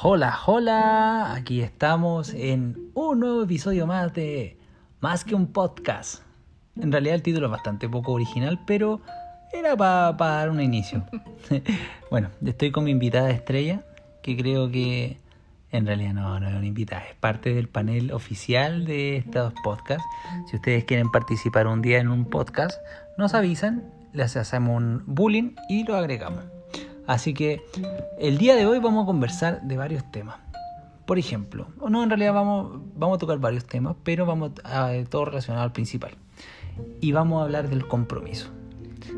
Hola, hola, aquí estamos en un nuevo episodio más de Más que un podcast. En realidad el título es bastante poco original, pero era para dar un inicio. bueno, estoy con mi invitada estrella, que creo que en realidad no, no es una invitada, es parte del panel oficial de estos podcasts. Si ustedes quieren participar un día en un podcast, nos avisan, les hacemos un bullying y lo agregamos. Así que el día de hoy vamos a conversar de varios temas. Por ejemplo, o no, en realidad vamos, vamos a tocar varios temas, pero vamos a todo relacionado al principal. Y vamos a hablar del compromiso.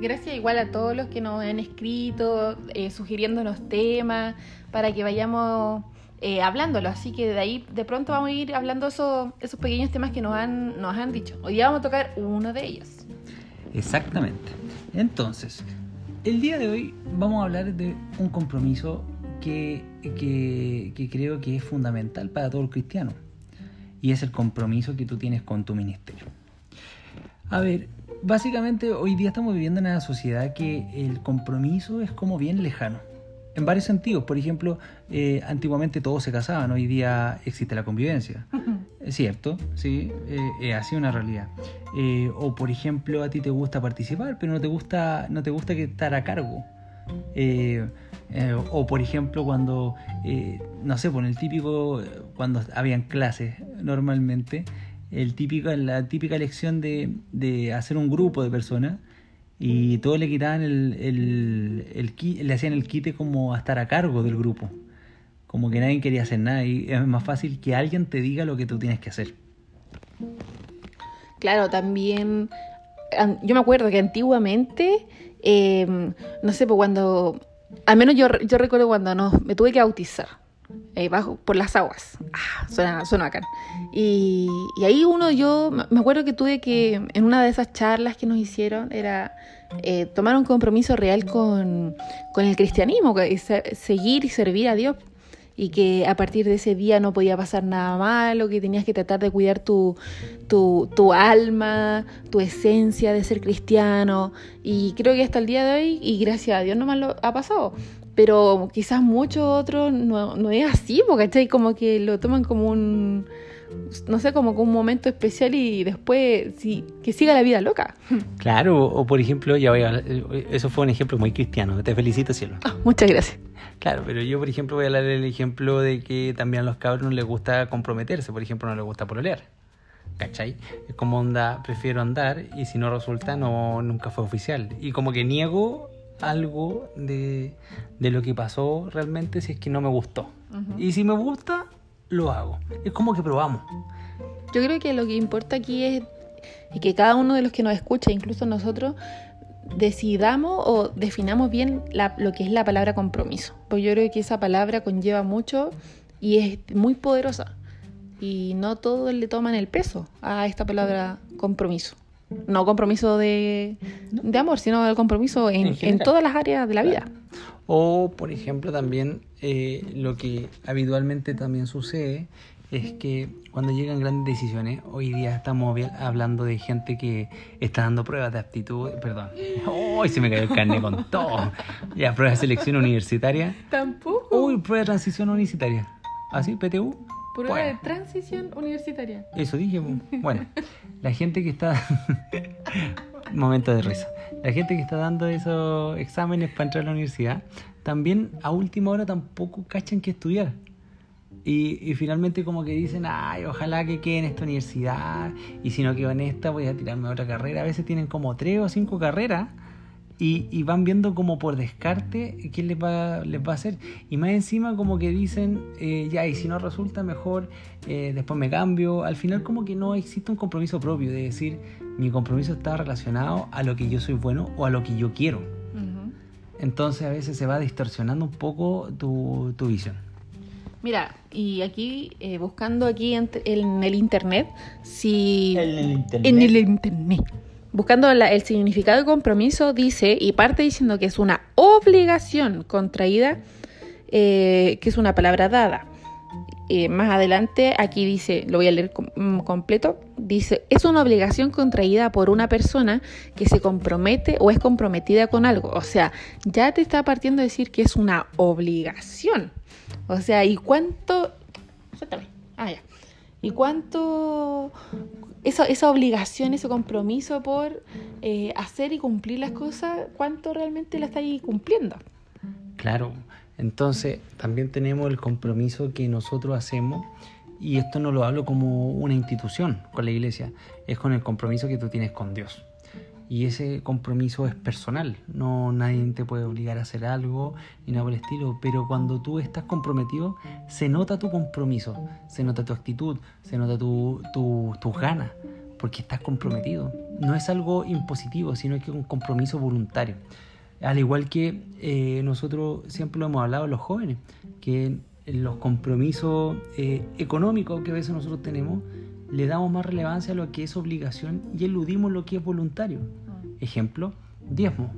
Gracias igual a todos los que nos han escrito, eh, sugiriéndonos temas, para que vayamos eh, hablándolo. Así que de ahí de pronto vamos a ir hablando esos, esos pequeños temas que nos han, nos han dicho. Hoy día vamos a tocar uno de ellos. Exactamente. Entonces, el día de hoy vamos a hablar de un compromiso que, que, creo que es fundamental para todo el cristiano. Y es el compromiso que tú tienes con tu ministerio. A ver, básicamente hoy día estamos viviendo en una sociedad que el compromiso es como bien lejano. En varios sentidos. Por ejemplo, eh, antiguamente todos se casaban, hoy día existe la convivencia. Es cierto, sí, eh, es así una realidad. Eh, o por ejemplo, a ti te gusta participar, pero no te gusta, no te gusta que estar a cargo. Eh, eh, o por ejemplo, cuando, eh, no sé, por el típico, cuando habían clases normalmente, el típico, la típica lección de, de hacer un grupo de personas y todos le quitaban el, el, el le hacían el quite como a estar a cargo del grupo. Como que nadie quería hacer nada y es más fácil que alguien te diga lo que tú tienes que hacer. Claro, también, yo me acuerdo que antiguamente, eh, no sé, pues cuando, al menos yo, yo recuerdo cuando no, me tuve que bautizar, eh, bajo, por las aguas, ah, suena, suena bacán. Y, y ahí uno, yo me acuerdo que tuve que, en una de esas charlas que nos hicieron, era eh, tomar un compromiso real con, con el cristianismo, que seguir y servir a Dios y que a partir de ese día no podía pasar nada malo, que tenías que tratar de cuidar tu, tu, tu alma, tu esencia de ser cristiano. Y creo que hasta el día de hoy, y gracias a Dios no me lo ha pasado. Pero quizás muchos otros no, no es así, porque ¿cachai? Como que lo toman como un, no sé, como un momento especial y después sí, que siga la vida loca. Claro, o por ejemplo, ya voy a, eso fue un ejemplo muy cristiano, te felicito, cielo. Ah, muchas gracias. Claro, pero yo, por ejemplo, voy a hablar del ejemplo de que también a los cabros no les gusta comprometerse, por ejemplo, no les gusta pololear. ¿Cachai? Es como onda, prefiero andar y si no resulta, no nunca fue oficial. Y como que niego algo de, de lo que pasó realmente si es que no me gustó. Y si me gusta, lo hago. Es como que probamos. Yo creo que lo que importa aquí es y que cada uno de los que nos escucha, incluso nosotros, decidamos o definamos bien la- lo que es la palabra compromiso. Pues yo creo que esa palabra conlleva mucho y es muy poderosa. Y no todos le toman el peso a esta palabra compromiso. No compromiso de, de amor, sino el compromiso en, En todas las áreas de la vida. O, por ejemplo, también eh, lo que habitualmente también sucede es que cuando llegan grandes decisiones, hoy día estamos hablando de gente que está dando pruebas de aptitud, perdón, ¡Uy! se me cayó el carne con todo! Ya, prueba de selección universitaria. Tampoco. ¡Uy! Prueba de transición universitaria. ¿Así? ¿PTU? Prueba Bueno. de transición universitaria. Eso dije. Bueno, la gente que está. Momento de risa. La gente que está dando esos exámenes para entrar a la universidad, también a última hora tampoco cachan que estudiar. Y, y finalmente, como que dicen, ay, ojalá que quede en esta universidad. Y si no quedo en esta, voy a tirarme a otra carrera. A veces tienen como tres o cinco carreras y, y van viendo como por descarte quién les va, les va a hacer. Y más encima como que dicen, eh, ya, y si no resulta mejor, eh, después me cambio. Al final como que no existe un compromiso propio, de decir, mi compromiso está relacionado a lo que yo soy bueno o a lo que yo quiero. Entonces a veces se va distorsionando un poco tu, tu visión. Mira, y aquí, eh, buscando aquí en, en el internet, si... En el internet. Buscando el significado de compromiso, dice, y parte diciendo que es una obligación contraída, eh, que es una palabra dada. eh, más adelante, aquí dice, lo voy a leer mm, completo, dice, es una obligación contraída por una persona que se compromete o es comprometida con algo. O sea, ya te está partiendo de decir que es una obligación. O sea, ¿y cuánto... Suéltame. Ah, ya. ¿Y cuánto... Esa, esa obligación, ese compromiso por eh, hacer y cumplir las cosas, ¿cuánto realmente la estáis cumpliendo? Claro, entonces, también tenemos el compromiso que nosotros hacemos, y esto no lo hablo como una institución con la iglesia, es con el compromiso que tú tienes con Dios. Y ese compromiso es personal, no nadie te puede obligar a hacer algo ni nada por el estilo, pero cuando tú estás comprometido, se nota tu compromiso, se nota tu actitud, se nota tu, tus ganas, porque estás comprometido. No es algo impositivo, sino que es un compromiso voluntario. Al igual que eh, nosotros siempre lo hemos hablado los jóvenes, que los compromisos eh, económicos que a veces nosotros tenemos, le damos más relevancia a lo que es obligación y eludimos lo que es voluntario. Ejemplo, diezmo,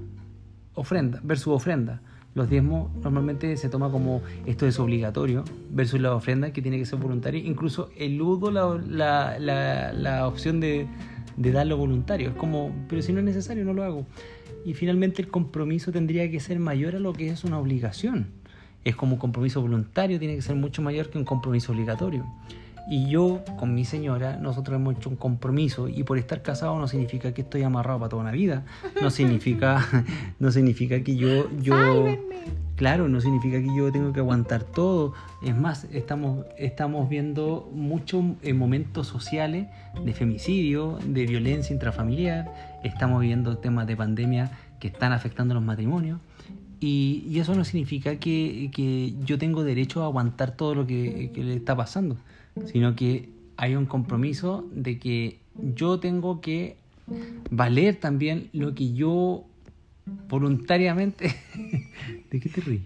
ofrenda versus ofrenda. Los diezmos normalmente se toma como esto es obligatorio versus la ofrenda que tiene que ser voluntaria. Incluso eludo la, la, la, opción de, de darlo voluntario. Es como, pero si no es necesario, no lo hago y finalmente el compromiso tendría que ser mayor a lo que es una obligación. Es como un compromiso voluntario, tiene que ser mucho mayor que un compromiso obligatorio. Y yo con mi señora, nosotros hemos hecho un compromiso y por estar casado no significa que estoy amarrado para toda una vida. No significa, no significa que yo, yo, claro, no significa que yo tengo que aguantar todo. Es más, estamos, estamos viendo muchos eh, momentos sociales de femicidio, de violencia intrafamiliar. Estamos viendo temas de pandemia que están afectando los matrimonios. Y, eso no significa que, yo tengo derecho a aguantar todo lo que, que le está pasando, sino que hay un compromiso de que yo tengo que valer también lo que yo voluntariamente... ¿De qué te ríes?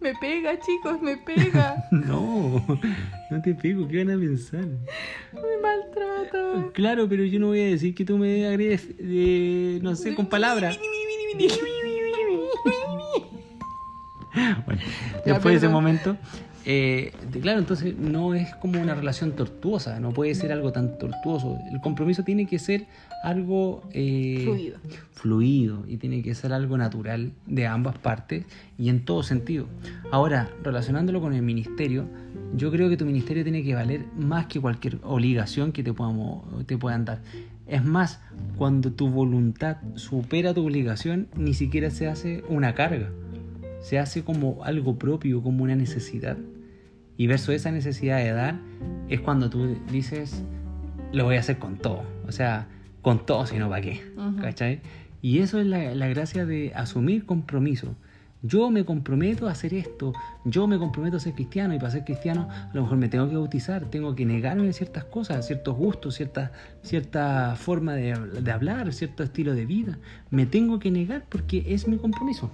Me pega, chicos, me pega. no, no te pego, ¿qué van a pensar? Me maltrata. Claro, pero yo no voy a decir que tú me agredes, eh, no sé, con palabras. bueno, después de ese momento, eh, claro, entonces no es como una relación tortuosa, no puede ser algo tan tortuoso. El compromiso tiene que ser algo eh, fluido. fluido y tiene que ser algo natural de ambas partes y en todo sentido. Ahora, relacionándolo con el ministerio, yo creo que tu ministerio tiene que valer más que cualquier obligación que te, podamos, te puedan dar. Es más, cuando tu voluntad supera tu obligación, ni siquiera se hace una carga se hace como algo propio, como una necesidad. Y verso esa necesidad de dar es cuando tú dices, lo voy a hacer con todo. O sea, con todo, sino para qué. ¿Cachai? Y eso es la, la gracia de asumir compromiso. Yo me comprometo a hacer esto, yo me comprometo a ser cristiano y para ser cristiano a lo mejor me tengo que bautizar, tengo que negarme ciertas cosas, ciertos gustos, cierta, cierta forma de, de, hablar, cierto estilo de vida. Me tengo que negar porque es mi compromiso.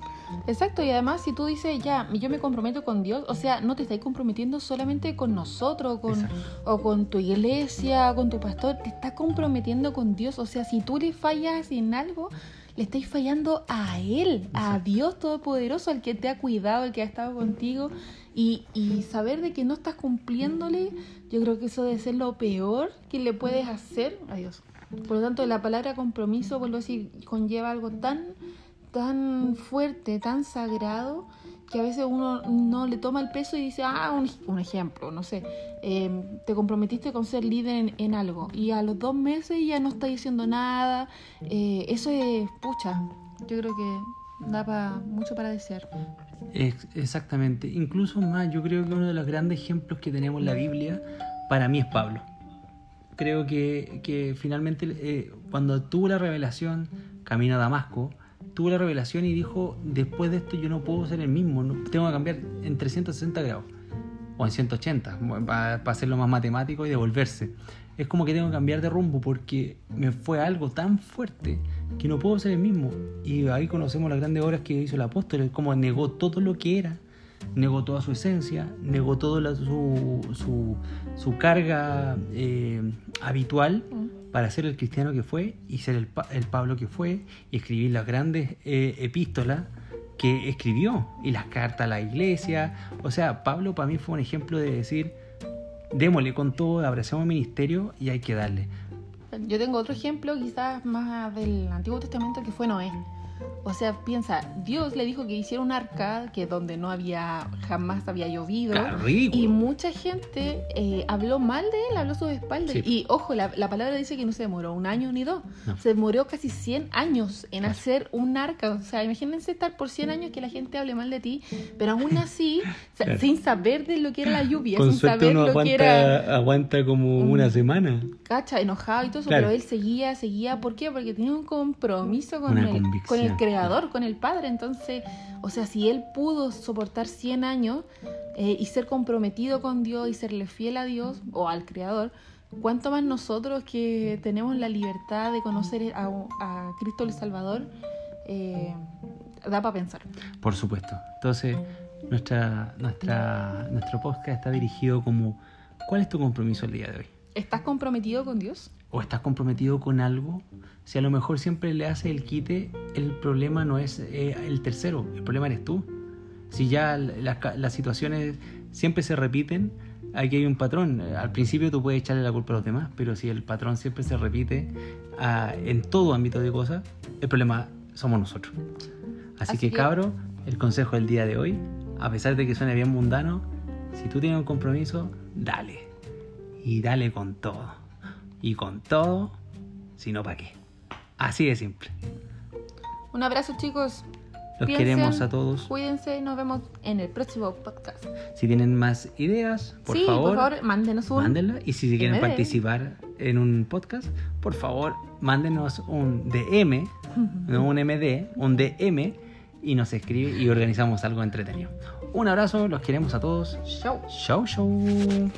Exacto, y además si tú dices, ya, yo me comprometo con Dios, o sea, no te estás comprometiendo solamente con nosotros con, o con tu iglesia, con tu pastor, te estás comprometiendo con Dios, o sea, si tú le fallas en algo, le estáis fallando a Él, a Dios Todopoderoso, al que te ha cuidado, al que ha estado contigo. Y, y, saber de que no estás cumpliéndole, yo creo que eso debe ser lo peor que le puedes hacer a Dios. Por lo tanto, la palabra compromiso, vuelvo a decir, conlleva algo tan, tan fuerte, tan sagrado, que a veces uno no le toma el peso y dice, ah, un, ejemplo, no sé, em, te comprometiste con ser líder en, algo y a los dos meses ya no estás diciendo nada, eh, eso es, pucha, yo creo que da mucho para desear. exactamente, incluso más, yo creo que uno de los grandes ejemplos que tenemos en la Biblia para mí es Pablo. Creo que, que finalmente eh, cuando tuvo la revelación, camino a Damasco, tuvo la revelación y dijo, después de esto yo no puedo ser el mismo, tengo que cambiar en 360 grados o en 180, para, hacerlo más matemático y devolverse. Es como que tengo que cambiar de rumbo porque me fue algo tan fuerte que no puedo ser el mismo. Y ahí conocemos las grandes obras que hizo el apóstol, como negó todo lo que era, negó toda su esencia, negó toda su, su, carga eh, habitual para ser el cristiano que fue y ser el, el Pablo que fue y escribir las grandes eh, epístolas que escribió y las cartas a la iglesia. O sea, Pablo para mí fue un ejemplo de decir, démosle con todo, abracemos el ministerio y hay que darle. Yo tengo otro ejemplo, quizás más del Antiguo Testamento, que fue Noé. O sea, piensa, Dios le dijo que hiciera un arca que donde no había, jamás había llovido. Ridículo. Y mucha gente eh, habló mal de él, habló a sus espaldas. Sí. Y ojo, la, la palabra dice que no se demoró un año ni dos. No. Se demoró casi 100 años en Claro. hacer un arca. O sea, imagínense estar por 100 años que la gente hable mal de ti, pero aún así, Claro. sin saber de lo que era la lluvia, Con sin saber uno lo que era aguanta, aguanta como Mm. una semana. cacha, enojado y todo eso, Claro. pero él seguía, seguía, ¿por qué? Porque tenía un compromiso con, Una el, con el creador, con el padre, entonces, o sea, si él pudo soportar 100 años eh, y ser comprometido con Dios y serle fiel a Dios o al creador, ¿cuánto más nosotros que tenemos la libertad de conocer a, a Cristo el Salvador? eh, da para pensar. Por supuesto. Entonces, nuestra, nuestra, nuestro podcast está dirigido como, ¿cuál es tu compromiso el día de hoy? ¿Estás comprometido con Dios? ¿O estás comprometido con algo? Si a lo mejor siempre le haces el quite, el problema no es eh, el tercero, el problema eres tú. Si ya las, situaciones siempre se repiten, aquí hay un patrón. Al principio tú puedes echarle la culpa a los demás, pero si el patrón siempre se repite ah, en todo ámbito de cosas, el problema somos nosotros. Así, Así que, que- cabro, el consejo del día de hoy, a pesar de que suene bien mundano, si tú tienes un compromiso, dale. Y dale con todo. Y con todo, si no, ¿para qué? Así de simple. Un abrazo chicos, Los Piensen, queremos a todos. cuídense y nos vemos en el próximo podcast. Si tienen más ideas, por sí, favor, por favor, mándenos un... mándenla. Y si quieren MD. participar en un podcast, por favor, mándenos un DM, no un MD, un DM, y nos escribe y organizamos algo entretenido. Un abrazo, los queremos a todos. Show. Chau, chau.